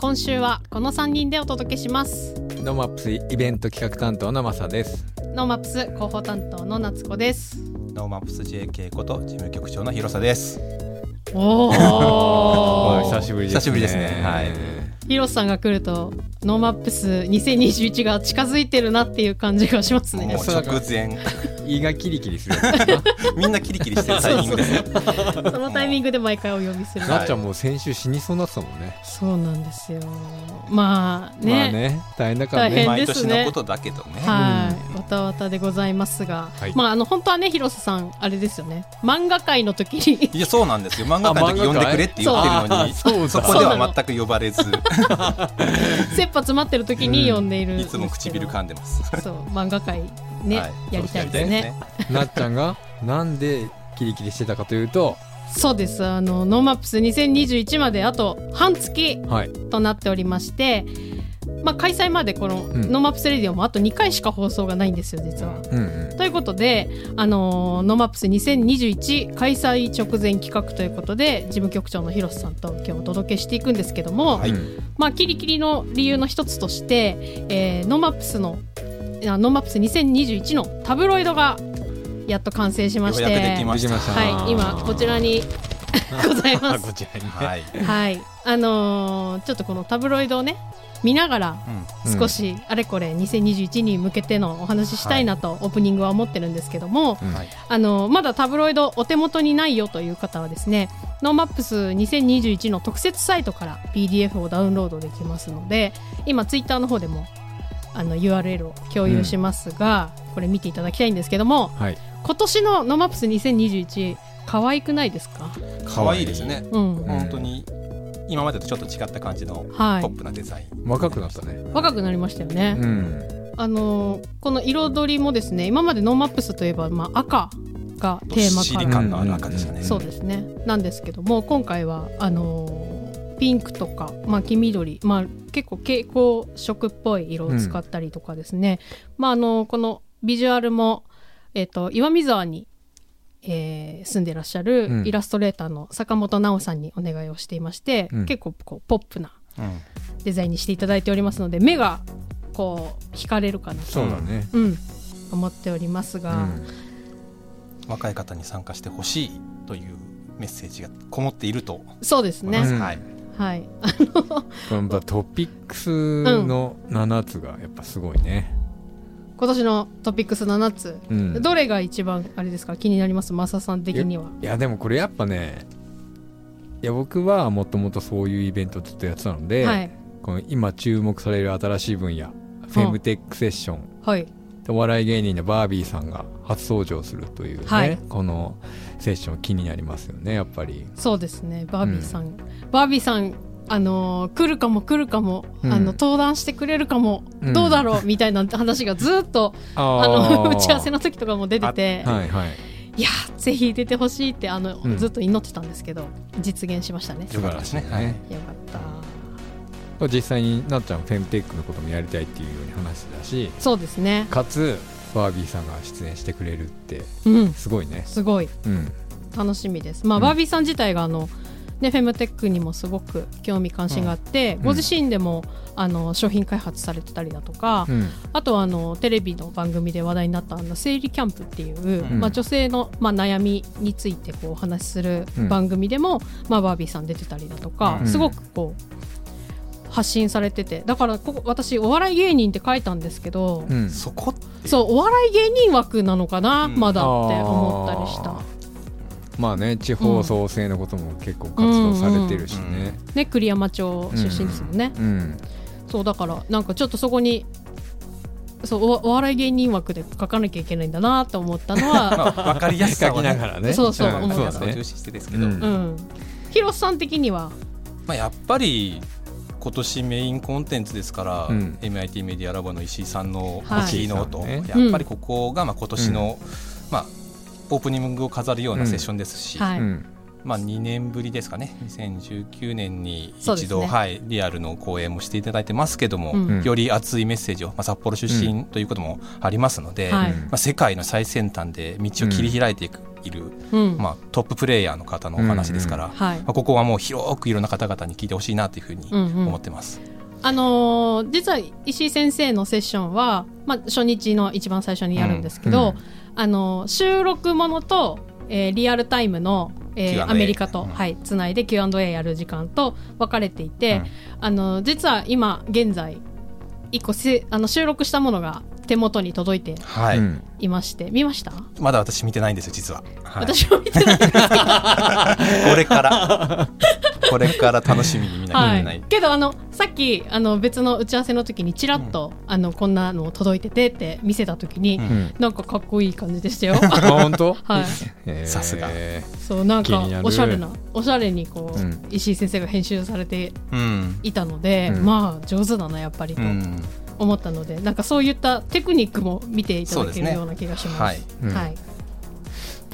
今週はこの3人でお届けします。 NoMaps イベント企画担当のマサです。 NoMaps 広報担当の夏子です。 NoMaps JK こと事務局長の広瀬です。お おお久しぶりですね。久しぶりですね。はい。広瀬さんが来ると NoMaps2021が近づいてるなっていう感じがしますね。もう直前、胃がキリキリする みんなキリキリしてるタイミングで。すね。そのタイミングで毎回お呼びする。な。なっちゃんもう先週死にそうになってたもんね。そうなんですよ。まあね,、まあね、大変だから大変ね。毎ですね。年のことだけどね。はい、わたわたでございますが、はい。まああの本当はね広瀬さんあれですよね。漫画界の時に。いやそうなんですよ。漫画界の時呼んでくれって言ってるのにそうそこでは全く呼ばれず。切羽詰まってる時に呼んでいる。ん でいつも唇噛んでます。そう漫画界ね、はいやりたいですねなっちゃんがなんでキリキリしてたかというと、そうですあの NoMaps2021まであと半月はい。となっておりましてまあ開催までこの、ん NoMaps Radio もあと2回しか放送がないんですよ実は。うんうん。ということで、あのー NoMaps2021開催直前企画ということで事務局長の広瀬さんと今日お届けしていくんですけども、はいうんまあ、キリキリの理由の一つとして、えー NoMaps のあ NoMaps2021のタブロイドがやっと完成しまして。はい、今こちらにございまあす。こちらに。ね。はい。はい、あのーちょっとこのタブロイドをね見ながら少しあれこれ2021に向けてのお話ししたいなとオープニングは思ってるんですけども、うん。はい。あのまだタブロイドお手元にないよという方はですね NoMaps2021の特設サイトから PDF をダウンロードできますので今ツイッターの方でもあの URL を共有しますが、これ見ていただきたいんですけどもはい。今年の NoMaps 2021可愛くないですか、可愛いですね。うん本当に今までとちょっと違った感じのはいポップなデザイン。若くなったね。若くなりましたよね、うん。あのこの彩りもですね今まで NoMaps といえば、まあ、赤がテーマカラー感のある赤でしたね。そうですねなんですけども今回はあのーピンクとか、まあ、黄緑、まあ、結構蛍光色っぽい色を使ったりとかですね、まあ、あのこのビジュアルも、えっと岩見沢に、えー住んでらっしゃうるん。イラストレーターの坂本直さんにお願いをしていまして、うん。結構こうポップなうん。デザインにしていただいておりますので目がこう惹かれるかなと、そうだね。うん、思っておりますが、うん。若い方に参加してほしいというメッセージがこもっているとそうですね、うんはい。はい。このトピックスの7つがやっぱすごいね。今年のトピックス7つ、うん。どれが一番あれですか？気になります？マサさん的には。いやでもこれやっぱねいや僕はもともとそういうイベントをずっとやってたので、はい。この今注目される新しい分野フェムテックセッション。はいお笑い芸人のバービーさんが初登場するというね、はい。このセッション気になりますよねやっぱり。そうですね。バービーさん、バービーさんあのー来るかも来るかも、うん。あの登壇してくれるかも、うん。どうだろうみたいな話がずっとああのー 打ち合わせの時とかも出てて、はいはい。い、やぜひ出てほしいってあの、うん。ずっと祈ってたんですけど実現しましたね。素晴らしいね、はい。よかった実際になっちゃんフェムテックのこともやりたいっていうように話してたしそうですね。かつバービーさんが出演してくれるってうん。すごいね。すごい。うん。楽しみです。まあ、うん。バービーさん自体があの、ね、フェムテックにもすごく興味関心があって、ん。ご自身でもあの商品開発されてたりだとか、うん。あとはあのテレビの番組で話題になったあの生理キャンプっていう、うん。まあ、女性の、まあ、悩みについてこうお話しするうん。番組でも、まあ、バービーさん出てたりだとか、うん。すごくこう発信されてて。だからここ私お笑い芸人って書いたんですけど、うん。そこそうお笑い芸人枠なのかな、うん。まだって思ったりした。まあね地方創生のことも結構活動されてるしね。ね、栗山町出身ですもんね、うん。そうだからなんかちょっとそこにそうおお笑い芸人枠で書かなきゃいけないんだなと思ったのは、まあ分かりやすさ書きながらね。そうそううん。思うだね。を重視してですけど、うん。うん、広瀬さん的には？まあ、やっぱり今年メインコンテンツですから、うん。MIT メディアラボの石井さんのはい。キーノート、ね。やっぱりここがまあ今年の、まあ、オープニングを飾るようなセッションですし、はい、うんまあ、2年ぶりですかね。2019年に一度、ね。はい、リアルの講演もしていただいてますけども、うん。より熱いメッセージを、まあ、札幌出身ということもありますので、はい。まあ、世界の最先端で道を切り開いていく、いる、うん。まあ、トッププレイヤーの方のお話ですから、はい。まあ、ここはもう広くいろんな方々に聞いてほしいなというふうにうんうん。思ってます。あのー実は石井先生のセッションは、まあ、初日の一番最初にやるんですけど、うん。あのー収録ものと、えーリアルタイムの、えーアメリカと、うん。はい、つないで Q&A やる時間と分かれていて、うん。あのー実は今現在一個せあの収録したものが手元に届いてはい、うんいまして。見ました、まだ私見てないんですよ実は、はい、私も見てない。これから。これから楽しみに見なきゃいはけない、い、けどあのさっきあの別の打ち合わせの時にちらっと、あのこんなの届いててって見せた時に、うん。うんなんかかっこいい感じでしたよ。あ本当？はい、さすが。そうなんかおしゃれなおしゃれにこう、うん。石井先生が編集されてうん。いたので、うん。まあ上手だなやっぱりと。うん思ったので、なんかそういったテクニックも見ていただけるような気がします。はい。うん。はい、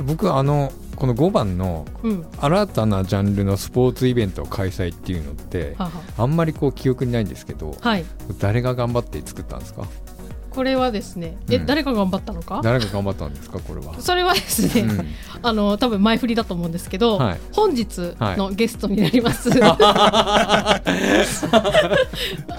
僕あのこの5番のうん、新たなジャンルのスポーツイベントを開催っていうのってははあんまりこう記憶にないんですけどはい、誰が頑張って作ったんですか？これはですね、え、うん誰が頑張ったのか？誰が頑張ったんですかこれは、それはですね、うん あの多分前振りだと思うんですけど、はい本日のゲストになります。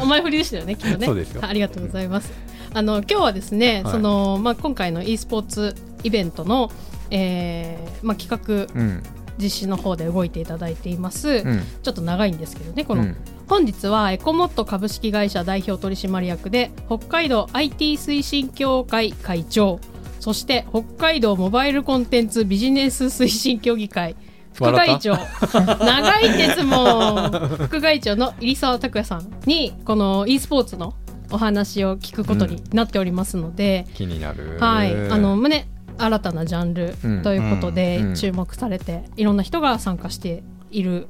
前振りでしたよね、きっとね。そうですよありがとうございます。あの今日はですね、はいそのまあ今回の e スポーツイベントの、えーまあ企画うん実施の方で動いていただいています。うん。ちょっと長いんですけどね、この、うん。本日はエコモット株式会社代表取締役で北海道 IT 推進協会会長。そして北海道モバイルコンテンツビジネス推進協議会。副会長。長いですもん副会長の入澤拓也さんにこの e スポーツのお話を聞くことになっておりますので、気になる。はい。あの胸新たなジャンルうんということでうん注目されて、いろんな人が参加している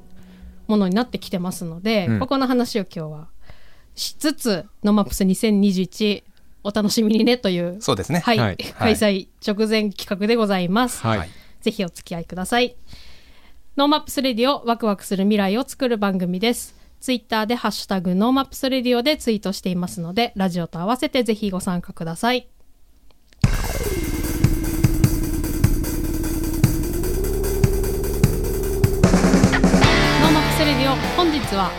ものになってきてますので、うんここの話を今日はしつつ「ノマップス2021」お楽しみにねという、そうですねはいはい開催直前企画でございます。はい、はいぜひお付き合いください。 NoMaps Radio ワクワクする未来を作る番組です。ツイッターでハッシュタグ NoMaps Radio でツイートしていますので、ラジオと合わせてぜひご参加ください。レディオ本日は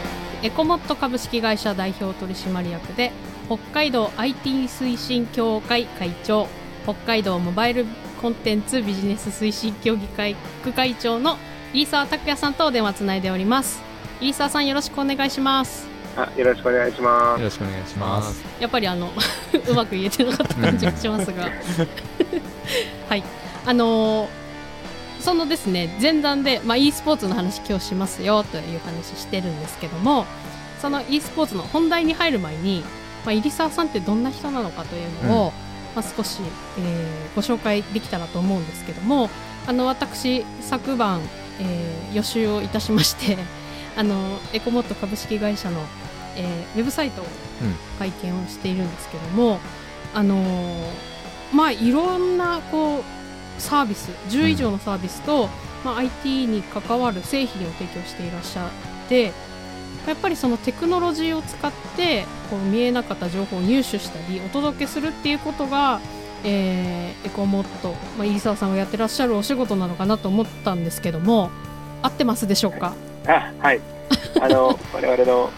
エコモット株式会社代表取締役で北海道 IT 推進協会会長北海道モバイルコンテンツビジネス推進協議会副会長の入澤拓也さんとお電話つないでおります。入澤さんよろしくお願いします。あよろしくお願いしまよろしくお願いします。やっぱりあの うまく言えてなかった感じがしますが。はい。あのーそのですね前段で、まあ、e スポーツの話今日しますよという話してるんですけどもその e スポーツの本題に入る前に、まあ、入澤さんってどんな人なのかというのを、まあ、少し、えーご紹介できたらと思うんですけどもあの私昨晩、えー予習をいたしまして あのエコモット株式会社の、えーウェブサイトを拝見をしているんですけども、あのーまあいろんなこうサービス10以上のサービスと、まあ、IT に関わる製品を提供していらっしゃってやっぱりそのテクノロジーを使ってこう見えなかった情報を入手したりお届けするっていうことが、えーエコモット、まあ、入澤さんがやってらっしゃるお仕事なのかなと思ったんですけども合ってますでしょうか？す。あはい。あの 我々の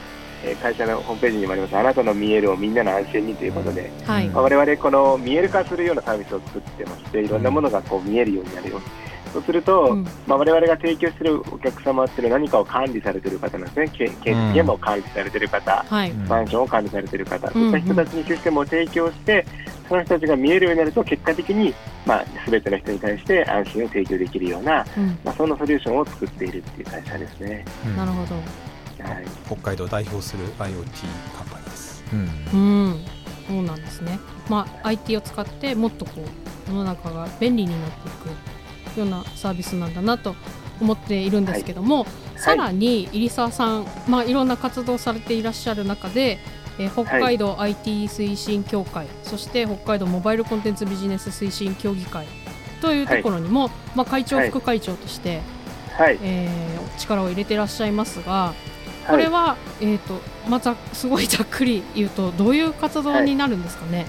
えー会社のホームページにもあります。あなたの見えるをみんなの安心にということで、はい、まあ我々この見える化するようなサービスを作ってましていろんなものがこう見えるようになるよ。そうすると、うん。まあ、我々が提供しているお客様っていうのは何かを管理されている方なんですね、け建設現場を管理されている方、はい、うんマンションを管理されている方、そういった人たちにシステムを提供して、その人たちが見えるようになると、結果的に、まあ、全ての人に対して安心を提供できるような、うん、まあ、そんなソリューションを作っているっていう会社ですね。うんなるほど。はい、北海道を代表する IoT カンパニーです。うんうん、そうなんですね。まあ IT を使ってもっとこう世の中が便利になっていくようなサービスなんだなと思っているんですけども、さらに入澤さん、まあいろんな活動されていらっしゃる中で。えー北海道 IT 推進協会、そして北海道モバイルコンテンツビジネス推進協議会というところにも、まあ、会長、はい副会長として、はい。えー力を入れてらっしゃいますがこれは、えー、とまたすごいざっくり言うとどういう活動になるんですかね？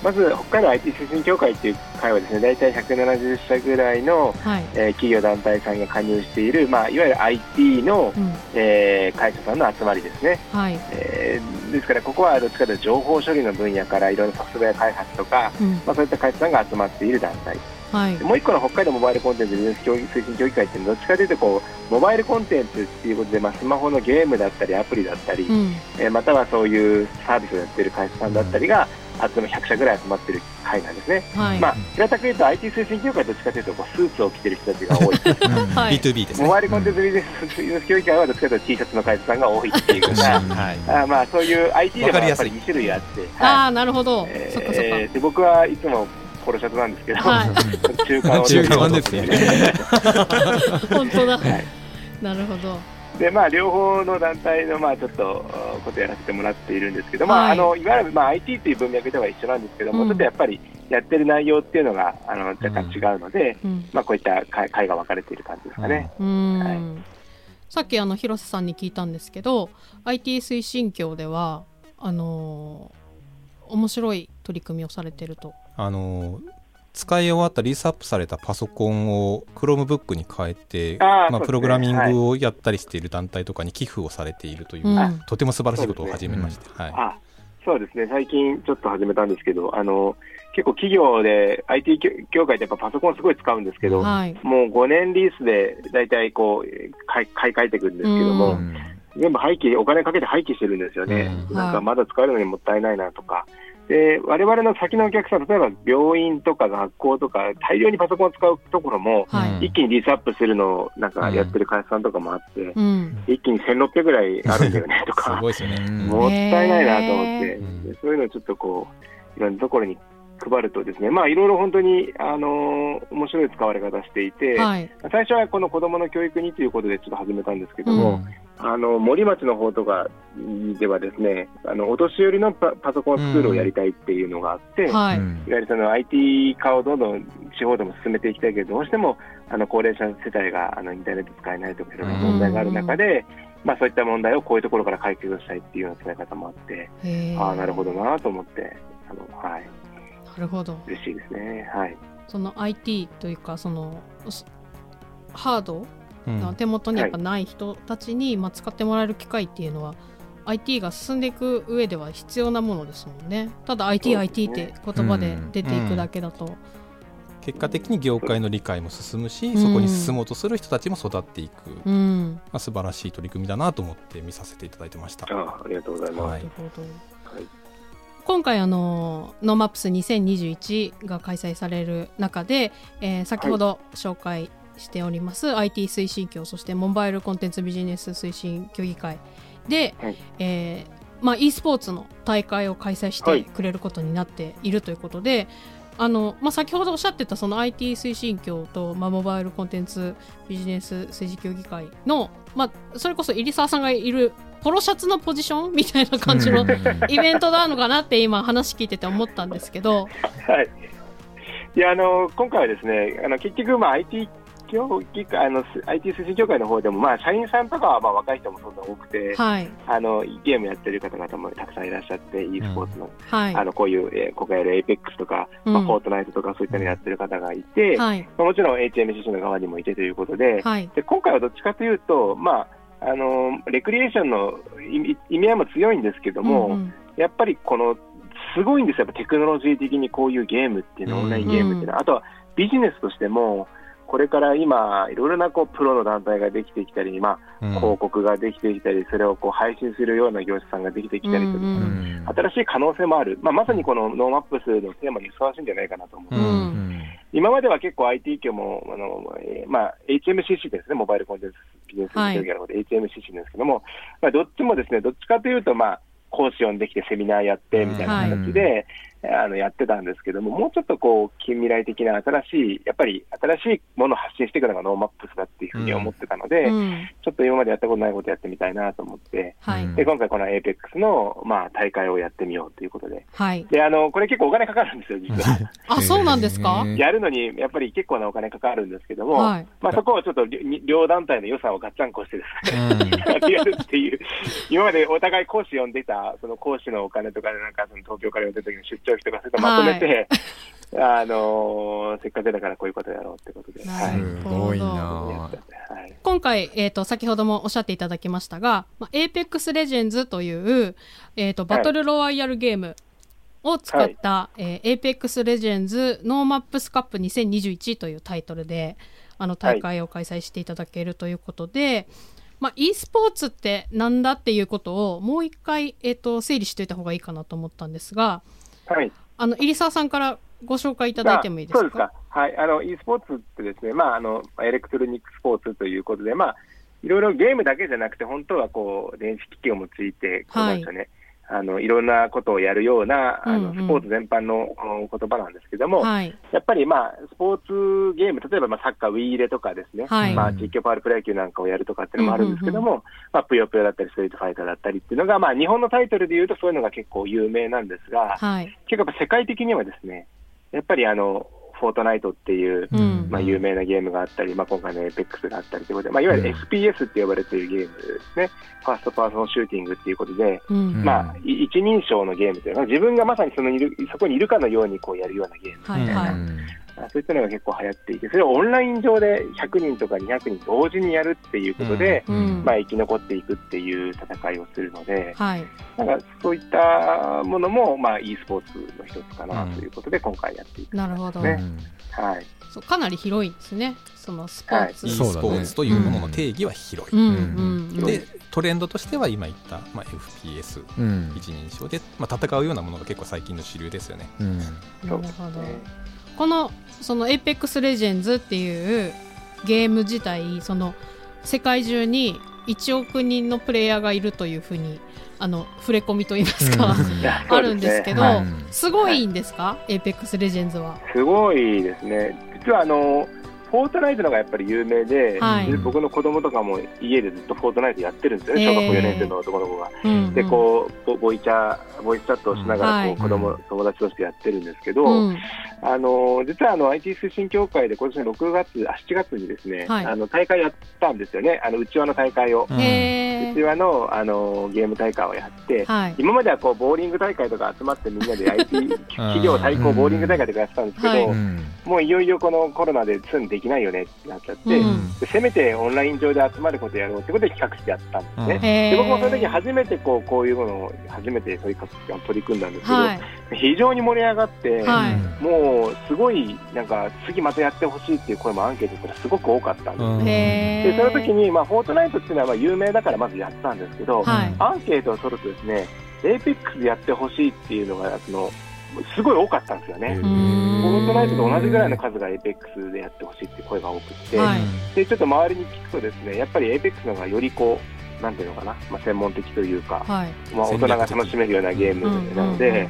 まず、北海道 IT 推進協会という会はですね、大体170社ぐらいの、はい、えー企業団体さんが加入している、まあ、いわゆる IT の、うん。えー会社さんの集まりですね。はい。えーですから、ここはどっちかというと情報処理の分野からいろいろソフトウェア開発とか、うん。まあ、そういった会社さんが集まっている団体。はい。もう一個の北海道モバイルコンテンツビジネス協議推進協議会っていうのはどっちかというとこうモバイルコンテンツっていうことで、まあ、スマホのゲームだったりアプリだったり、うん。えーまたはそういうサービスをやってる会社さんだったりが集め100社ぐらい集まってる会なんですね。はい、まあ、平たく言うと IT 推進協会どっちかというとこうスーツを着てる人たちが多い。はい。B2B ですね。モバイルコンテンツビジネスビジネス協議会はどっちかというと T シャツの会社さんが多いっていうようなはい。あーまあそういう IT でもわかりやすい。やっぱり2種類あって、ああなるほど、えーそっかそっか、えーで僕はいつもポロシャツなんですけど、はい。中間を中間ですね。本当だ、はい。なるほど。でまあ、両方の団体の、まあ、ちょっとあことをやらせてもらっているんですけど、まあはい。い、あのいわゆる、まあ、IT という文脈では一緒なんですけども、うん。ちょっとやっぱりやってる内容っていうのがあの若干違うので、うん。まあ、こういった会会が分かれている感じですかね。うーん、はい。さっきあの広瀬さんに聞いたんですけど IT 推進協ではあのー面白い取り組みをされてるとあの使い終わったリースアップされたパソコンを Chromebook に変えてまあ、プログラミングをやったりしている団体とかに寄付をされているという、うん。とても素晴らしいことを始めまして、はい、あそうですね、最近ちょっと始めたんですけど、あの結構企業で IT 業界ってやっぱパソコンすごい使うんですけど、はい。もう5年リースで大体こう買い買い替えていくんですけども、うん。全部廃棄、お金かけて廃棄してるんですよね、うん。なんかまだ使えるのにもったいないなとか、で我々の先のお客さん、例えば病院とか学校とか、大量にパソコンを使うところも、一気にリースアップするのをなんかやってる会社さんとかもあって、うん。一気に1600ぐらいあるんだよねとすか、ごいですよね。もったいないなと思って、そういうのをちょっとこう、いろんなところに配るとですね、まあいろいろ本当に、あのー面白い使われ方していて、はい。最初はこの子どもの教育にということでちょっと始めたんですけども、あの森町の方とかではですね、あのお年寄りのパパソコンスクールをやりたいっていうのがあって、いわはい、ゆるその IT 化をどんどん地方でも進めていきたいけど、どうしてもあの高齢者世帯があのインターネット使えないとかいろいろな問題がある中で、まあそういった問題をこういうところから解決したいっていうような使い方もあって、ああ、なるほどなと思って、あのはい、なるほど。嬉しいですね。はい。その IT というかそのすハードうん。が手元にやっぱない人たちに、まあ、使ってもらえる機会っていうのは IT が進んでいく上では必要なものですもんね。ただ IT、そうですね。IT って言葉で出ていくだけだと、結果的に業界の理解も進むし、うん。そこに進もうとする人たちも育っていく、まうん、あ、素晴らしい取り組みだなと思って見させていただいてました。ああありがとうございます。はないるほど、はい。今回あの NoMaps 2021が開催される中で、えー先ほど紹介しております、IT 推進協そしてモバイルコンテンツビジネス推進協議会で、はい。えーまあ、e スポーツの大会を開催しはいてくれることになっているということで、あのまあ、先ほどおっしゃってたその IT 推進協と、まあ、モバイルコンテンツビジネス政治協議会の、まあ、それこそ入澤さんがいるポロシャツのポジションみたいな感じの イベントなのかなって今話聞いてて思ったんですけど、はい。いや、あの、今回はですね、あの、結局、まあ、IT 協議会、あの、IT 推進協会の方でも、まあ、社員さんとかは、まあ、若い人もそんな多くて、はい、あの、ゲームやってる方々もたくさんいらっしゃって、e スポーツの、はい、あの、こういう、えー、ここやる APEX とか、うん。まあ、フォートナイトとか、そういったのやってる方がいて、はい、まあもちろん HMCC の側にもいてということで、はい、で今回はどっちかというと、まあ、あのレクリエーションの意味合いも強いんですけども、うんうん。やっぱりこのすごいんですよ、やっぱテクノロジー的にこういうゲームっていうの、うんオンラインゲームっていうのは、あとはビジネスとしても、これから今、いろいろなこうプロの団体ができてきたり、まうん。あ、広告ができてきたり、それをこう配信するような業者さんができてきたりとか、うん。うん。新しい可能性もある、まあ、まさにこの NoMaps のテーマにふさわしいんじゃないかなと思う。うん。今までは結構 IT 業も、あのえーまあ、HMCC ですね、モバイルコンテンツビジネス協議会のことで HMCC ですけども、まあ、どっちもですね、どっちかというと、まあ、講師呼んできてセミナーやってみたいな形で、あのやってたんですけども、もうちょっとこう近未来的な新しい、やっぱり新しいものを発信していくのが NoMaps だっていうふうに思ってたので、うん。ちょっと今までやったことないことやってみたいなと思って、はい、うんで今回この APEX の、まあ、大会をやってみようということで、はい。であのこれ結構お金かかるんですよ、実は。あ、そうなんですか？やるのにやっぱり結構なお金かかるんですけども、はい。まあ、そこをちょっと両両団体の予算をガッチャンコしてですね、っていう、今までお互い講師呼んでた、その講師のお金とかで、なんかその東京から呼んでた時の出張費とか、そういうのまとめて、あのーせっかくだからこういうことやろうってことで、はなるすごいな。はい今回、えっ、と、先ほどもおっしゃっていただきましたが、まあ、Apex Legends という、えっ、と、バトルロワイヤルゲームを使った、えー Apex Legends ノーマップスカップ2021というタイトルで、あの、大会を開催していただけるということで、まあ、e スポーツってなんだっていうことをもう一回、えっ、と、整理しておいた方がいいかなと思ったんですが、はいあの、入澤さんからご紹介いただいてもいいですか？あそうですか。はい。あの、e スポーツってですね、まあ、あの、エレクトロニックスポーツということで、まあ、いろいろゲームだけじゃなくて、本当はこう、電子機器を用いて、こうはいなんですかね、あの、いろんなことをやるような、あの、うんうんスポーツ全般のうん言葉なんですけども、はい。やっぱりまあ、スポーツゲーム、例えばまあサッカー、ウイイレとかですね、はいまあ、実況パワフルプロ野球なんかをやるとかっていうのもあるんですけども、まあ、ぷよぷよだったり、ストリートファイターだったりっていうのが、まあ、日本のタイトルでいうとそういうのが結構有名なんですが、はい。結構やっぱ世界的にはですね、やっぱりあの、フォートナイトっていう、うん。まあ、有名なゲームがあったり、まあ、今回の Apex があったりということで、まあ、いわゆるうん FPS って呼ばれているゲームですね、ファーストパーソンシューティングっていうことで、うん。まあ、い一人称のゲームというのは、自分がまさにそのいるそこにいるかのようにこうやるようなゲームはいはい。うんあそういったのが結構流行っていて、それをオンライン上で100人とか200人同時にやるっていうことで、うんまあ、生き残っていくっていう戦いをするので、はい。なんかそういったものも、まあ、e スポーツの一つかなということで、今回やっていく。なるほど。ねはい。そうかなり広いんですね。そのスポーツ。e そうだねスポーツというものの定義は広い、うんうんうん。でトレンドとしては今言った、まあ、FPS うん一人称で、まあ、戦うようなものが結構最近の主流ですよねうんなるほど。ねこのその Apex Legends っていうゲーム自体その世界中に1億人のプレイヤーがいるというふうにあの触れ込みといいますか、うん。あるんですけど、ねはいすごいんですか、Apex Legends は？すごいですね。実はあの、フォートナイトのがやっぱり有名で、はい。で僕の子供とかも家でずっとフォートナイトやってるんですよね、小学校4年生の男の子が。うんうん。で、こう、ボボイチャボイスチャットをしながら、はい。こう子供、うん。友達としてやってるんですけど、うん。あの実はあの IT 推進協会で今年の6月、あ7月にですね、はい。あの大会やったんですよね、あの内輪の大会を、うんへ内輪のあのゲーム大会をやって、ーはい。今まではこうボーリング大会とか集まってみんなで IT 企業対抗ボーリング大会とかやってたんですけど、もういよいよこのコロナでそういうのできないよねってなっちゃって、うん。でせめてオンライン上で集まることやろうってことで企画してやったんですね。で僕もその時初めてこうこういうものを初めてそういう取り組んだんですけど、はい。非常に盛り上がって、はい。もうすごいなんか次またやってほしいっていう声もアンケートからすごく多かったんです。うん。でその時に、まあ、フォートナイトっていうのはまあ有名だからまずやったんですけど、はいアンケートを取るとですね、 Apex でやってほしいっていうのがそのすごい多かったんですよね。フォートナイトと同じぐらいの数が Apex でやってほしいっていう声が多くって、はい。でちょっと周りに聞くとですね、やっぱり Apex の方がよりこう、なんていうのかな、まあ、専門的というか、はい。まあ、大人が楽しめるようなゲームなので、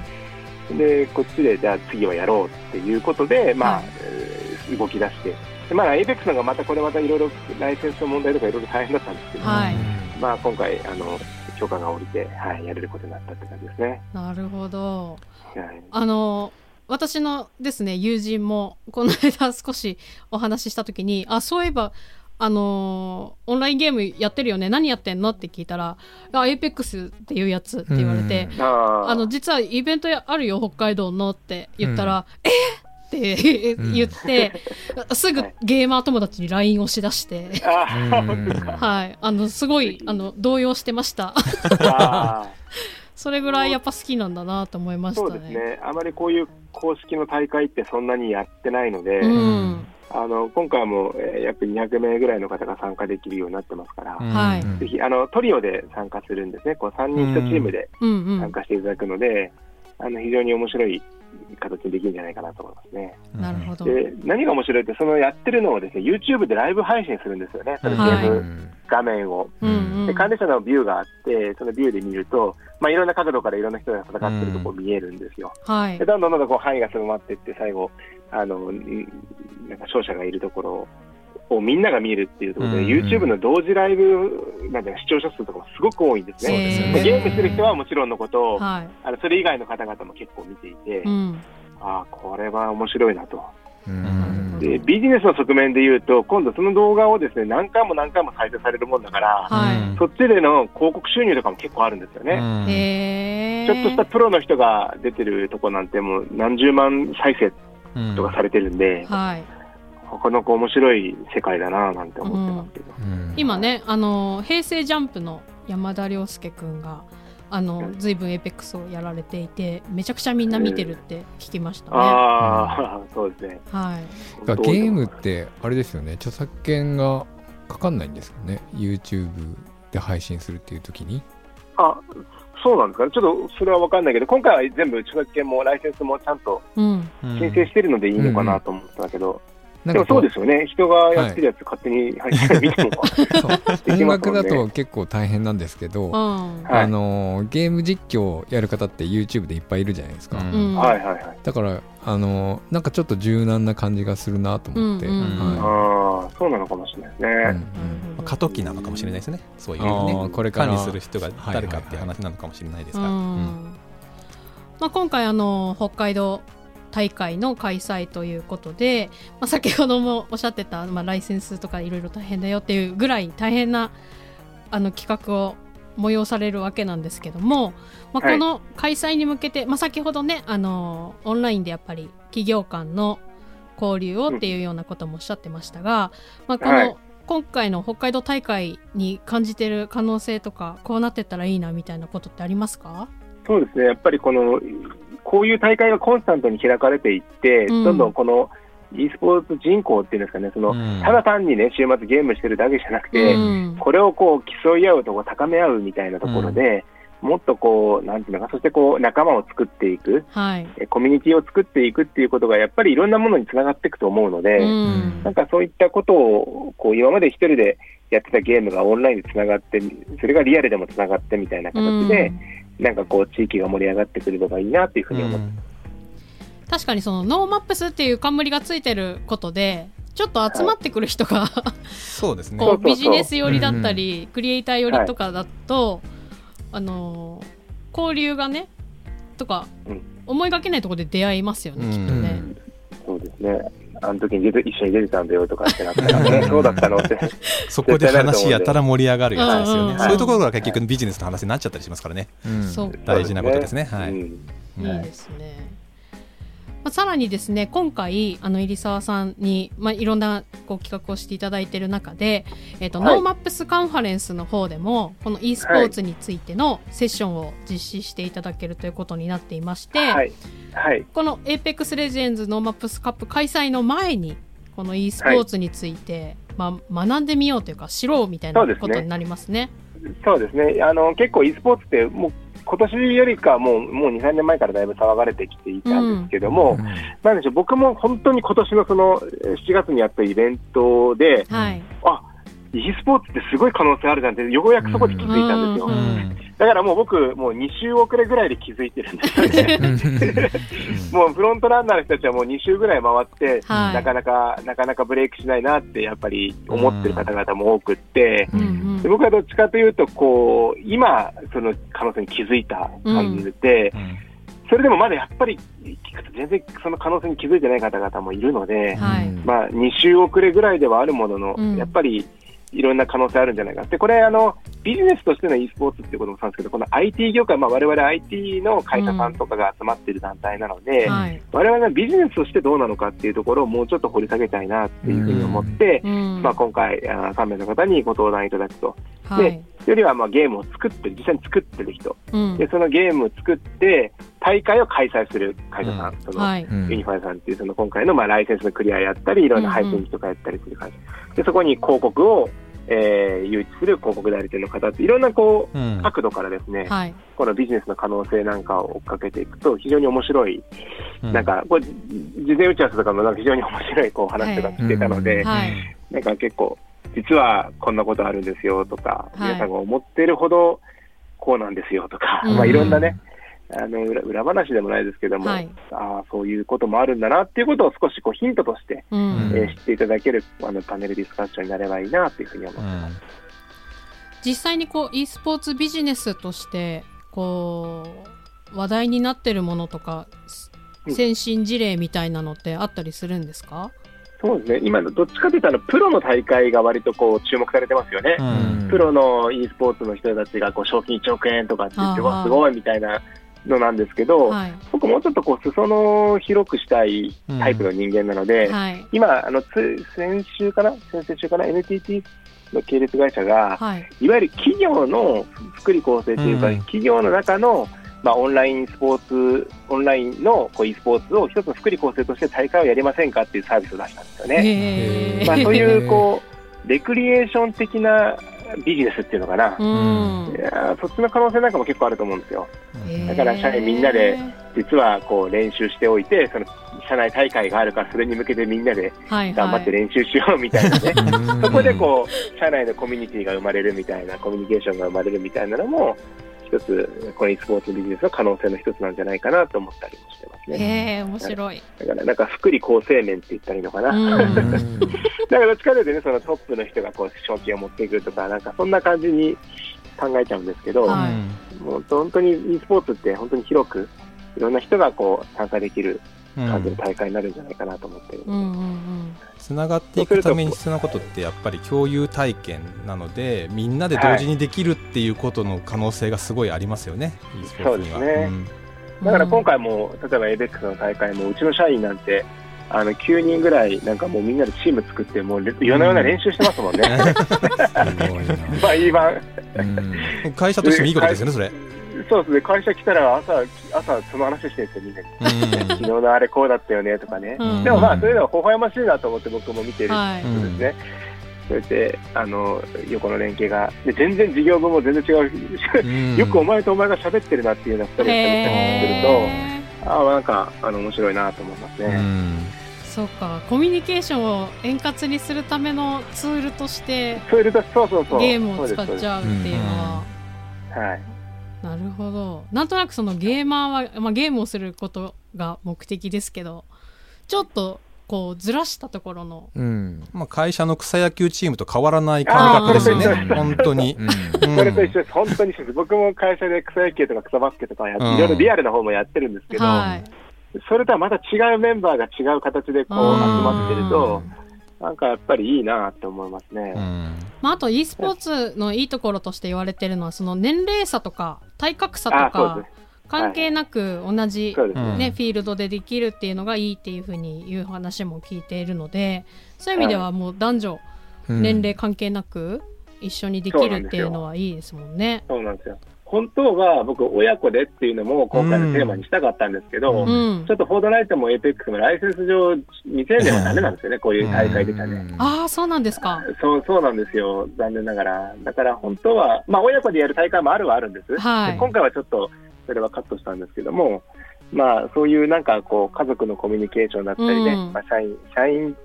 でこっちでじゃあ次はやろうっていうことで、まあはいえー動き出して、でまあ、 Apex の方がまたこれまたいろいろライセンスの問題とかいろいろ大変だったんですけど、はい。まあ、今回あの、許可が下りて、はい、やれることになったって感じですね。なるほど。はい。あの私のですね友人もこの間少しお話しした時にあそういえばあのーオンラインゲームやってるよね？何やってんの？って聞いたら「あ Apex っていうやつ」って言われて、うん。あの実はイベントあるよ北海道のって言ったら「えー？ってうん。言って、すぐゲーマー友達に LINE をしだして、はい、あのすごいあの動揺してました。それぐらいやっぱ好きなんだなと思いましたね。そうですね、あまりこういう公式の大会ってそんなにやってないので、うんあの今回も、えー約200名ぐらいの方が参加できるようになってますから、はいうんぜひあのトリオで参加するんですね、こう3人1チームでうんうん参加していただくので、あの非常に面白い形にできるんじゃないかなと思いますね。なるほど。で何が面白いって、そのやってるのをですね YouTube でライブ配信するんですよね、そのゲはいーム画面を。うんうんで管理者のビューがあって、そのビューで見ると、まあ、いろんな角度からいろんな人が戦ってるとこ見えるんですよ。はいで。どんどんどんどんこう範囲が狭まっていって、最後、あのんなんか勝者がいるところをみんなが見えるっていうところで、うん YouTube の同時ライブなんていうの視聴者数とかもすごく多いんですね。ねでゲームしてる人はもちろんのこと、はい。あのそれ以外の方々も結構見ていて、うん。ああ、これは面白いなと。うんでビジネスの側面で言うと、今度その動画をですね何回も何回も再生されるもんだから、はそっちでの広告収入とかも結構あるんですよね。ちょっとしたプロの人が出てるとこなんてもう何十万再生とかされてるんで、はい。なかなか面白い世界だななんて思ってますけど。今ね、あの平成ジャンプの山田涼介くんが。あのずいぶん Apex をやられていてめちゃくちゃみんな見てるって聞きましたね。はああ、そうですね。い。だからゲームってあれですよね著作権がかかんないんですかね YouTube で配信するっていう時にあそうなんですかね、ちょっとそれは分かんないけど、今回は全部著作権もライセンスもちゃんと。申請してるのでいいのかなと思ったけど、なんかこそうですよね、人がやってるやつ勝手に配信して見ても、そう。音楽だと結構大変なんですけど、うん。はい。あのゲーム実況やる方って YouTube でいっぱいいるじゃないですか、うん。はいはいはい。だからあのなんかちょっと柔軟な感じがするなと思って、うん。うんはああ、そうなのかもしれないですね。いうんなるほど過渡期なのかもしれないですね。そういうね、これから。管理する人が誰かっていう話なのかもしれないですうが。ん。まあ、今回あの北海道大会の開催ということで、まあ、先ほどもおっしゃってた、まあ、ライセンスとかいろいろ大変だよっていうぐらい大変なあの企画を催されるわけなんですけども、まあ、はい。この開催に向けて、まあ、先ほどねあのオンラインでやっぱり企業間の交流をっていうようなこともおっしゃってましたが、まあ、この、はい。今回の北海道大会に感じてる可能性とかこうなってったらいいなみたいなことってありますか？そうですね、やっぱりこの、こういう大会がコンスタントに開かれていって、うん。どんどんこの e スポーツ人口っていうんですかね、そのうん。ただ単にね、週末ゲームしてるだけじゃなくて、うん。これをこう競い合うとこ高め合うみたいなところで、もっとこう、なんていうのか、そしてこう仲間を作っていく、はい。えコミュニティを作っていくっていうことが、やっぱりいろんなものにつながっていくと思うので、うん。なんかそういったことをこう今まで一人でやってたゲームがオンラインでつながって、それがリアルでもつながってみたいな形で、なんかこう地域が盛り上がってくれればいいなっていうふうに思って、確かにその NoMaps っていう冠がついてることでちょっと集まってくる人が、そうですね。こそううビジネス寄りだったり、クリエイター寄りとかだと、あのー交流がねとか、うん思いがけないところで出会いますよね、うんきっとね。そうですね。あの時に出て一緒に出てたんだよとかってなったら、ね、そうだったのって。そこで話やたら盛り上がるやつですよね。うんうんそういうところが結局ビジネスの話になっちゃったりしますからね。うんそう大事なことですね。はい。うんいいですね。まあ、さらにですね今回あの入澤さんに、まあ、いろんなこう企画をしていただいている中で、えーとはい NoMaps カンファレンスの方でもこの e スポーツについてのセッションを実施していただけるということになっていまして、はい。はい。この APEX レジェンズノーマップスカップ開催の前にこの e スポーツについて、まあ、学んでみようというか知ろうみたいなことになりますね。そうですね。あの、結構 e スポーツって、もう、今年よりかはもう、もう2、3年前からだいぶ騒がれてきていたんですけども、うんなんでしょう、僕も本当に今年のその、えー7月にやったイベントで、はい、あ、e スポーツってすごい可能性あるじゃんって、ようやくそこで気づいたんですよ。うんうんだからもう僕、もう2週遅れぐらいで気づいてるんですよね。もうフロントランナーの人たちはもう2週ぐらい回って、はい。なかなか、なかなかブレイクしないなって、やっぱり思ってる方々も多くって、うんうん。で僕はどっちかというと、こう、今、その可能性に気づいた感じで、それでもまだやっぱり聞くと全然その可能性に気づいてない方々もいるので、はい。まあ、2週遅れぐらいではあるものの、うん。やっぱりいろんな可能性あるんじゃないかで、これあの、ビジネスとしての e スポーツっていうこともそうなんですけど、この IT 業界、まあ、我々 IT の会社さんとかが集まっている団体なので、はい。我々はビジネスとしてどうなのかっていうところをもうちょっと掘り下げたいなっていうふうに思って、うん。まあ、今回、あー3名の方にご登壇いただくと。はいよりはまあゲームを作ってる、実際に作ってる人、うん。でそのゲームを作って、大会を開催する会社さん、そのはい。うん。ユニファイさんっていうその今回のまあライセンスのクリアやったり、いろんな配信とかやったりする会社、でそこに広告をえー誘致する広告代理店の方って、いろんなこう、うん。角度からですね、はい。このビジネスの可能性なんかを追っかけていくと、非常に面白い、なんか、これ、事前打ち合わせとかもなんか非常に面白いこう話とか聞けたので、はい。なんか結構、実はこんなことあるんですよとか、はい。皆さんが思ってるほどこうなんですよとか、うん。まあいろんなね、あの裏裏話でもないですけども、はい。ああ、そういうこともあるんだなっていうことを少しこうヒントとして、ううん。ん。えー知っていただけるあのパネルディスカッションになればいいなというふうに思ってます。実際にこう e スポーツビジネスとしてこう話題になってるものとかうん。先進事例みたいなのってあったりするんですか、そうですね、今のどっちかというとあの、プロの大会が割とこう注目されてますよね。うん。プロの e スポーツの人たちがこう賞金1億円とかって言って、わすごいみたいなのなんですけど、はい。僕もうちょっとこう裾野を広くしたいタイプの人間なので、はい。今あのつ、先週かな、先々週かな、NTT の系列会社が、はい。いわゆる企業の福利厚生というか、うん。企業の中の、まあ、オンラインスポーツ、オンラインのこう e スポーツを一つの福利厚生として大会をやりませんかっていうサービスを出したんですよね。まあ、そういうこうレクリエーション的なビジネスっていうのかな、うん。いやーそっちの可能性なんかも結構あると思うんですよ。だから社員みんなで実はこう練習しておいて、その社内大会があるから、それに向けてみんなではい頑張ってはい練習しようみたいなね、うん。そこでこう社内のコミュニティが生まれるみたいな、コミュニケーションが生まれるみたいなのも、一つ、この e スポーツビジネスの可能性の一つなんじゃないかなと思ったりもしてますね。へえ面白い、だからなんか福利厚生面って言ったらいいのかな。うん だからどっちかというとね、そのトップの人がこう賞金を持ってくるとか、なんかそんな感じに考えちゃうんですけど、はいもう本当に e スポーツって本当に広く、いろんな人がこう参加できるうん感じの大会になるんじゃないかなと思ってる、うんうんうんつながっていくために必要なことってやっぱり共有体験なのでみんなで同時にできるっていうことの可能性がすごいありますよね、e スポーツには。そうですねんだから今回も、例えば ABEX の大会も、うちの社員なんて、あの9人ぐらい、なんかもうみんなでチーム作って、もう夜な夜な練習してますもんね、すごいな。毎晩。うん会社としてもいいことですよね、それ。そうですね、会社来たら朝、朝その話してるんですよ、みんなに。うん 昨日のあれこうだったよねとかね。うんでもまあ、そういうのは微笑ましいなと思って僕も見てるはいんですね。そうやって、あの、横の連携が。で、全然事業部も全然違う。うん よくお前とお前が喋ってるなっていうような二人が喋ったりするへと、ああ、なんか、あの、面白いなと思いますね。うんーそうかコミュニケーションを円滑にするためのツールとしてそういうと、そうそうそう。ゲームを使っちう。ゃうっていうのははい。なるほどなんとなくそのゲーマーは、まあ、ゲームをすることが目的ですけどちょっとこうずらしたところのうん。まあ、会社の草野球チームと変わらない感覚ですよね本当に。それと一緒です。本当に 一緒です。僕も会社で草野球とか草バスケとかやって、うんいろいろリアルな方もやってるんですけど、はいそれとはまた違うメンバーが違う形でこううん集まってると、なんかやっぱりいいなって思いますね。うんまあ、あと e スポーツのいいところとして言われてるのはその年齢差とか体格差とか。関係なく同じ、ね。フィールドでできるっていうのがいいっていうふうに言う話も聞いているのでそういう意味ではもう男女、うん年齢関係なく一緒にできるっていうのはいいですもんね。そうなんですよ。本当は僕、親子でっていうのも今回のテーマにしたかったんですけど、ううんちょっとフォードナイトもエイペックスもライセンス上未成年はダメなんですよね、こういう大会でじゃね。ああそうなんですか。そう、そうなんですよ。残念ながら。だから本当は、まあ親子でやる大会もあるはあるんです。はいで今回はちょっとそれはカットしたんですけども、まあそういうなんかこう家族のコミュニケーションだったりね、うんまあ社員、社員う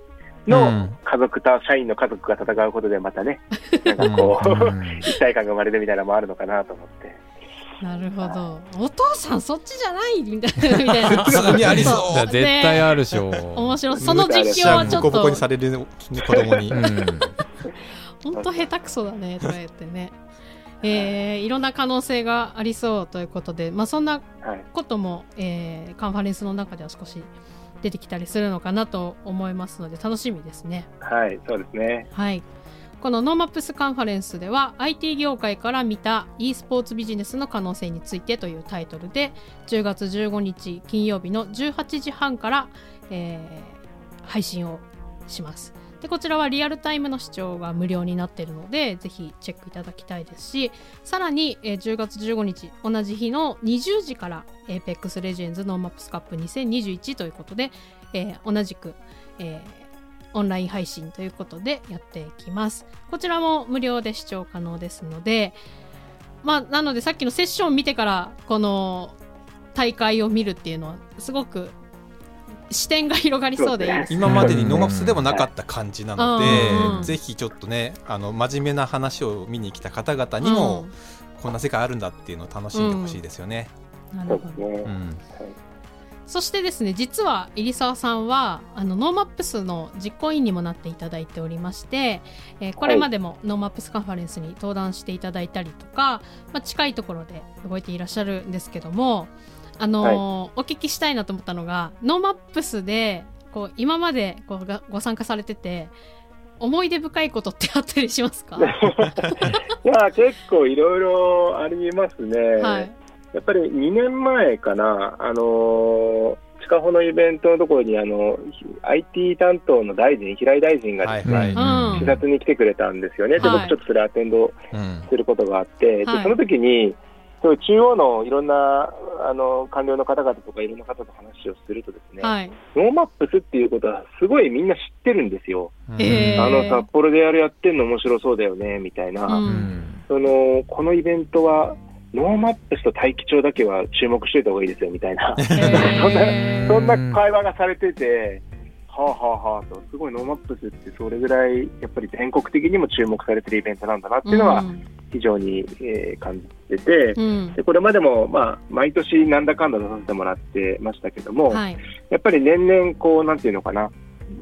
のん家族と社員の家族が戦うことでまたね、なんかこう、うん 一体感が生まれるみたいなのもあるのかなと思って。なるほど。お父さんそっちじゃないみたいな。みたいな 普通にありそういや絶対あるでしょ。面白い。その実況はちょっボコボコにとされる子供に。うん本当下手くそだねとか言ってね。えーいろんな可能性がありそうということで、まあ、そんなはい。ことも、えーカンファレンスの中では少し出てきたりするのかなと思いますので楽しみですね。はい、そうですね。はい。この NoMaps カンファレンスでは IT 業界から見た e スポーツビジネスの可能性についてというタイトルで10月15日金曜日の18時半から、えー配信をします。でこちらはリアルタイムの視聴が無料になっているのでぜひチェックいただきたいですしさらに、えー10月15日同じ日の20時から APEX Legends NoMaps カップ2021ということで、えー同じく、えーオンライン配信ということでやっていきます。こちらも無料で視聴可能ですのでまあなのでさっきのセッション見てからこの大会を見るっていうのはすごく視点が広がりそうでいいですね。今までに NoMapsでもなかった感じなので、うん。ぜひちょっとねあの真面目な話を見に来た方々にも、こんな世界あるんだっていうのを楽しんでほしいですよね。うん。なるほどそしてですね実は入澤さんはあの NoMapsの実行委員にもなっていただいておりまして、えーこれまでも NoMaps カンファレンスに登壇していただいたりとか、まあ、近いところで動いていらっしゃるんですけども、あのーお聞きしたいなと思ったのが NoMapsでこう今までこうがご参加されてて思い出深いことってあったりしますか？いや、結構いろいろありますね。はい。やっぱり2年前かな、あのー、チカホのイベントのところに、あの、IT 担当の大臣、平井大臣がですね、はいうん。視察に来てくれたんですよね。で、はい。僕ちょっとそれアテンドうん。することがあって、はい。でその時に、中央のいろんなあの官僚の方々とかいろんな方と話をするとですね、はい。 NoMapsっていうことはすごいみんな知ってるんですよ。えー。あの札幌でやるやってんの面白そうだよねみたいな、うん。うんそのこのイベントは NoMapsと大樹町だけは注目しておいた方がいいですよみたいな、えー。そんな会話がされてて、はあはあはあと、すごい NoMapsってそれぐらいやっぱり全国的にも注目されてるイベントなんだなっていうのはうん非常に、えー感じてて、うん。でこれまでも、まあ、毎年なんだかんだ出させてもらってましたけども、はい。やっぱり年々こう、なんていうのかな、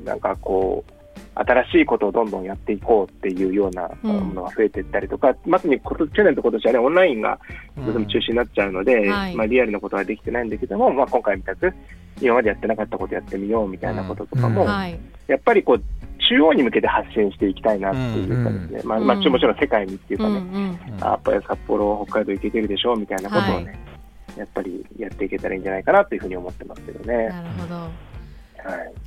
なんかこう、新しいことをどんどんやっていこうっていうようなうん。ものが増えていったりとか、まさに今年去年と今年はね、オンラインがどうしても中止になっちゃうので、はい。まあ、リアルなことはできてないんだけども、まあ、今回みたく、今までやってなかったことやってみようみたいなこととかも、うん。はい。やっぱりこう、中央に向けて発信していきたいなっていうかですね、まあ、まあ、うんもちろん世界にっていうかね、うんうん。あやっぱり札幌、北海道行けてるでしょうみたいなことをね、やっぱりやっていけたらいいんじゃないかなというふうに思ってますけどね。なるほど。はい。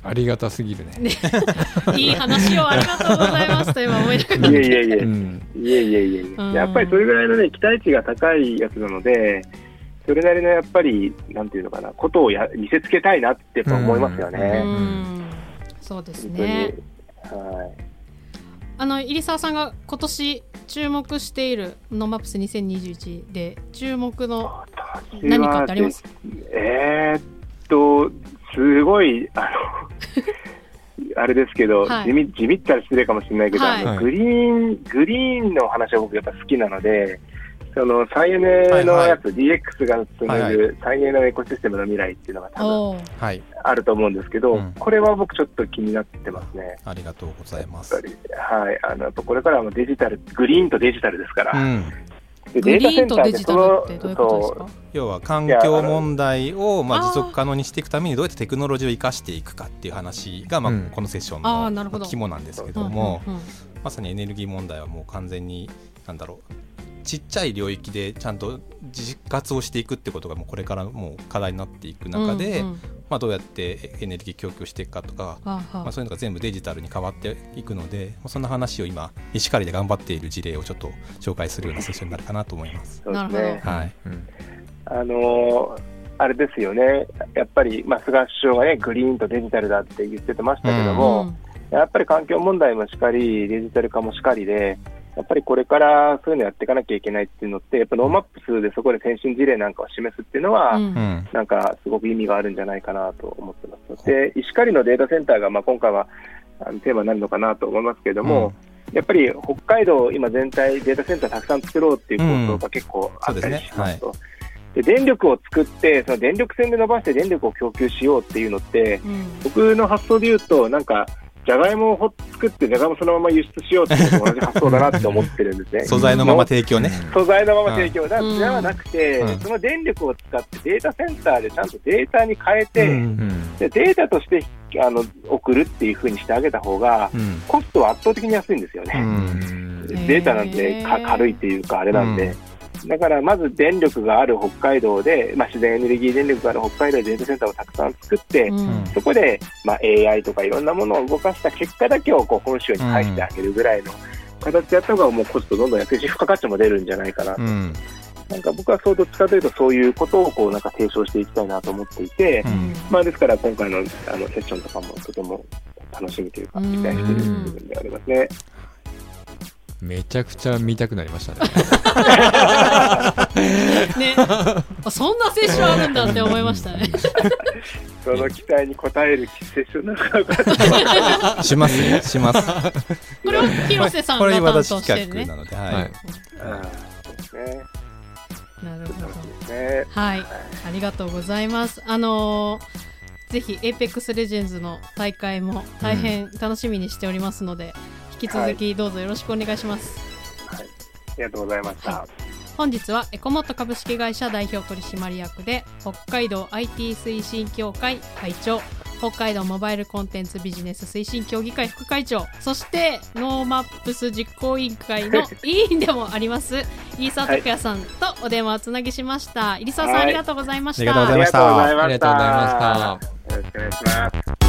ありがたすぎるね。いい話をありがとうございますと今思いながら。いえいえいえ、うん。いえいえいえいうん。え、やっぱりそれぐらいのね、期待値が高いやつなので、それなりのやっぱり、なんていうのかな、ことをや見せつけたいなってやっぱ思いますようね。ん。そうです本当に。ねはい。あの入澤さんが今年注目している NoMaps2021で注目の何かってあります？えーっと、すごい、あの、あれですけど、はい。地味地味ったら失礼かもしれないけど、はい。グリーン、グリーンの話は僕やっぱ好きなので、その再エネのやつ、DX がつなはいぐ再エネのエコシステムの未来っていうのが多分あると思うんですけど、うん。これは僕ちょっと気になってますね。ありがとうございます。やっぱ。り。はい、あのこれからはもうデジタル、グリーンとデジタルですから、うん、でグリーンとデジタルそってどういうことですか？要は環境問題をまあ持続可能にしていくためにどうやってテクノロジーを生かしていくかっていう話がまあうん。このセッションあーなるほど。の肝なんですけうんどもまさにエネルギー問題はもう完全になんだろうちっちゃい領域でちゃんと実活をしていくってことがもうこれからもう課題になっていく中で、うんうん。まあ、どうやってエネルギー供給していくかとか、まあ、そういうのが全部デジタルに変わっていくので、まあそんな話を今石狩で頑張っている事例をちょっと紹介するようなセッションになるかなと思います。そうですなるね。はい、うん。あのーあれですよね、やっぱり、まあ、菅首相がね、グリーンとデジタルだって言っててましたけども、うん。やっぱり環境問題もしかり、デジタル化もしかりで、やっぱりこれからそういうのやっていかなきゃいけないっていうのって、やっぱ NoMapsでそこで先進事例なんかを示すっていうのは、うん。うん。なんかすごく意味があるんじゃないかなと思ってます。で、石狩のデータセンターが、まあ、今回はあのテーマになるのかなと思いますけれども、やっぱり北海道、今全体データセンターたくさん作ろうっていう構想が結構あったりしますと。で電力を作って、その電力線で伸ばして電力を供給しようっていうのって、うん。僕の発想で言うと、なんか、じゃがいもを作って、じゃがいもそのまま輸出しようっていう同じ発想だなって思ってるんですね。素材のまま提供ね。素材のまま提供、だ。からうん。ではなくて、うん。その電力を使ってデータセンターでちゃんとデータに変えて、うん。うんでデータとしてあの送るっていうふうにしてあげた方が、うん。コストは圧倒的に安いんですようね。んデータなんてか軽いっていうか、あれなんで。だからまず電力がある北海道で、まあ、自然エネルギー電力がある北海道でデータセンターをたくさん作って、うん。そこで、まあ、AI とかいろんなものを動かした結果だけをこう本州に返してあげるぐらいの形でやった方がもうコストどんどん安いし、付加価値も出るんじゃないかなと。うん。なんか僕はそうどっちかというとそういうことをこうなんか提唱していきたいなと思っていて、うん。まあですから今回のあのセッションとかもとても楽しみというか、期待している部分でありますね。めちゃくちゃ見たくなりましたね。ね。そんなセッションあるんだって思いましたね。その期待に応えるセッションなのか しますねします。これは広瀬さんが担当私してるね。なので、はい。はい。あーそうですね。なるほど。ね。はい、ありがとうございます。あのーぜひ Apex Legends の大会も大変楽しみにしておりますので、引き続きどうぞよろしくお願いします。はい。ありがとうございました。は本日はエコモット株式会社代表取締役で北海道 IT 推進協会会長北海道モバイルコンテンツビジネス推進協議会副会長そして NoMaps実行委員会の 委員でもあります入澤拓也さんとお電話をつなぎしました。入澤さん、はい。ありがとうございました。ありがとうございました。ありがとうございまよろしくお願いします。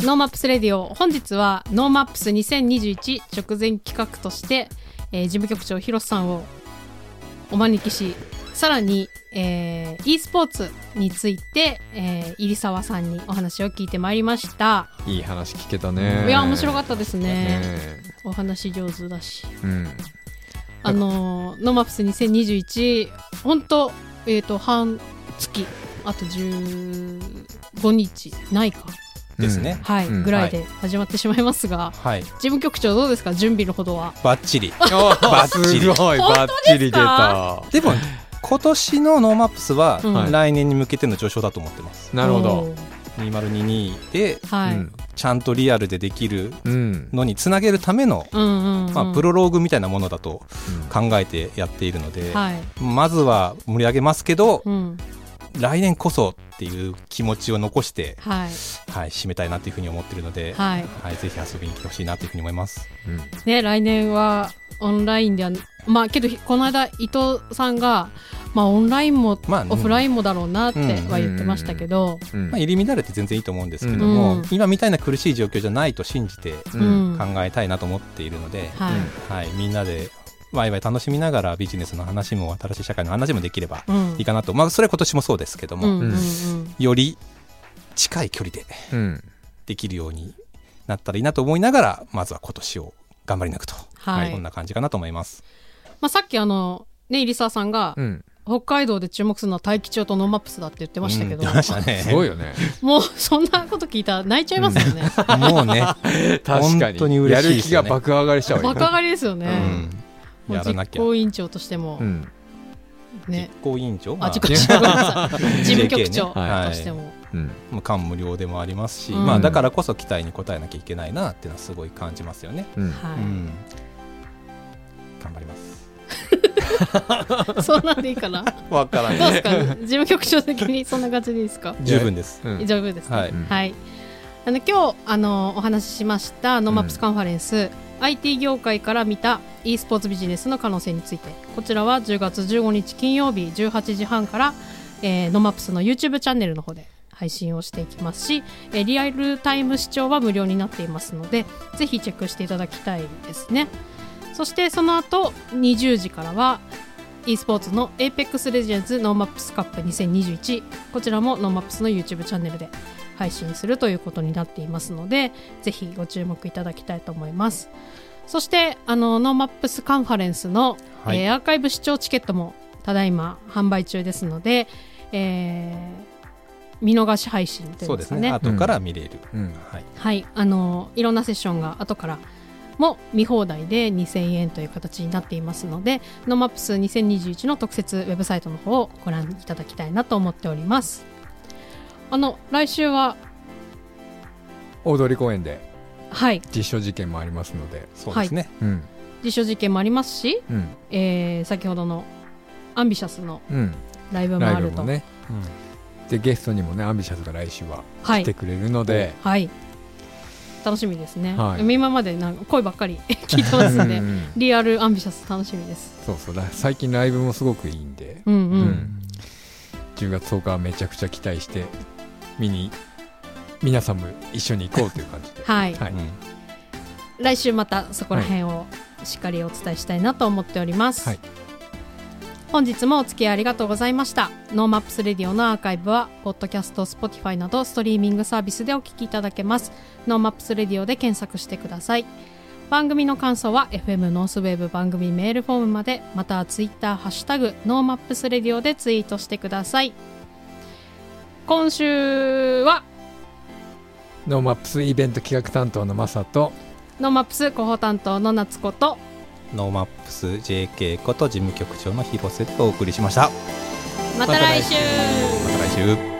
NoMaps Radio。本日は NoMaps2021直前企画として、えー事務局長広瀬さんをお招きしさらに、えー e スポーツについて、えー入澤さんにお話を聞いてまいりました、いい話聞けたね。いや面白かったですね。ね。お話上手だし。うん。あのー NoMaps2021本当えっ、と半月あと15日ないかですね、はい、うん。ぐらいで始まってしまいますが、はい。事務局長どうですか？準備のほどは。バッチリ。バッチリ。すごいバッチリ出た。でも今年の NoMapsはうん。来年に向けての序章だと思ってます、なるほど。おー。2022ではい、うん。ちゃんとリアルでできるうん。のにつなげるための、まあ、プロローグみたいなものだと考えてやっているので、はい、まずは盛り上げますけど、うん、来年こそっていう気持ちを残して、はい。はい、締めたいなというふうに思ってるので、はい。はい、ぜひ遊びに来てほしいなというふうに思います。うん。ね来年はオンラインではまあけどこの間伊藤さんがまあオンラインもまあオフライン、ンもだろうなっては言ってましたけど、うん。まあ、入り乱れて全然いいと思うんですけども、うん。今みたいな苦しい状況じゃないと信じて考えたいなと思っているので、はい、はい、みんなでワイワイ楽しみながらビジネスの話も新しい社会の話もできればうん。いいかなと、まあ、それは今年もそうですけども、うんうんうん。より近い距離でうん。できるようになったらいいなと思いながらまずは今年を頑張り抜くと、はい。こんな感じかなと思います。まあ、さっきあのね入澤さんが、うん。北海道で注目するのは大樹町とノーマップスだって言ってましたけど、うん。ね。すごいよね。もうそんなこと聞いたら泣いちゃいますよね。もうね、確か本当に嬉しいやる気ですよね。が爆上がりしちゃうよ爆上がりですよね。うんやらなきゃ実行委員長としても、うんね実。行委員長？あ、実行委員長ごめんなさい。事務局長としても。うんもう感無量でもありますし、うんまあ、だからこそ期待に応えなきゃいけないなっていうのはすごい感じますよね。うんはうん頑張ります。い。そうなんでいいかな？わからどうですか？事務局長的にそんな感じでいいですか？十分です。うん丈夫ですね。はいうんはい。あの今日あのお話ししましたノーマップスカンファレンス、IT 業界から見た e スポーツビジネスの可能性について。こちらは10月15日金曜日18時半から、えー、ノーマップスの YouTube チャンネルの方で配信をしていきますし、えーリアルタイム視聴は無料になっていますのでぜひチェックしていただきたいですね。そしてその後20時からは e スポーツの APEX Legends ノーマップスカップ2021こちらもノーマップスの YouTube チャンネルで配信するということになっていますのでぜひご注目いただきたいと思います。そしてあのノーマップスカンファレンスの、はい。えーアーカイブ視聴チケットもただいま販売中ですので、えー見逃し配信といそううんですね。ですかね。後から見れる。うん。はい。はい。あのいろんなセッションが後からも見放題で2000円という形になっていますのでノーマップス2021の特設ウェブサイトの方をご覧いただきたいなと思っておりますあの来週は大通公園ではい。実証実験もありますのでそうですね。うん。実証実験もありますし、うん。えー先ほどのアンビシャスのうん。ライブもラあると、イブもね。でゲストにもねアンビシャスが来週ははい。来てくれるので。はい。楽しみですね、はい。今までなんか声ばっかり 聞いてますんでうんリアルアンビシャス楽しみです。そうそう。だ最近ライブもすごくいいんで。うんうん、うん。10月10日はめちゃくちゃ期待して見に皆さんも一緒に行こうという感じで。はい、はい。うん。来週またそこら辺をしっかりお伝えしたいなと思っております、はい。本日もお付き合いありがとうございました。ノーマップスレディオのアーカイブはポッドキャスト Spotify などストリーミングサービスでお聞きいただけます。ノーマップスレディオで検索してください。番組の感想は FM ノースウェーブ番組メールフォームまでまたはツイッターハッシュタグノーマップスレディオでツイートしてください今週は？ノーマップスイベント企画担当のマサと。ノーマップス広報担当の夏子と。ノーマップス JK こと事務局長の広瀬でお送りしました。また来週。また来週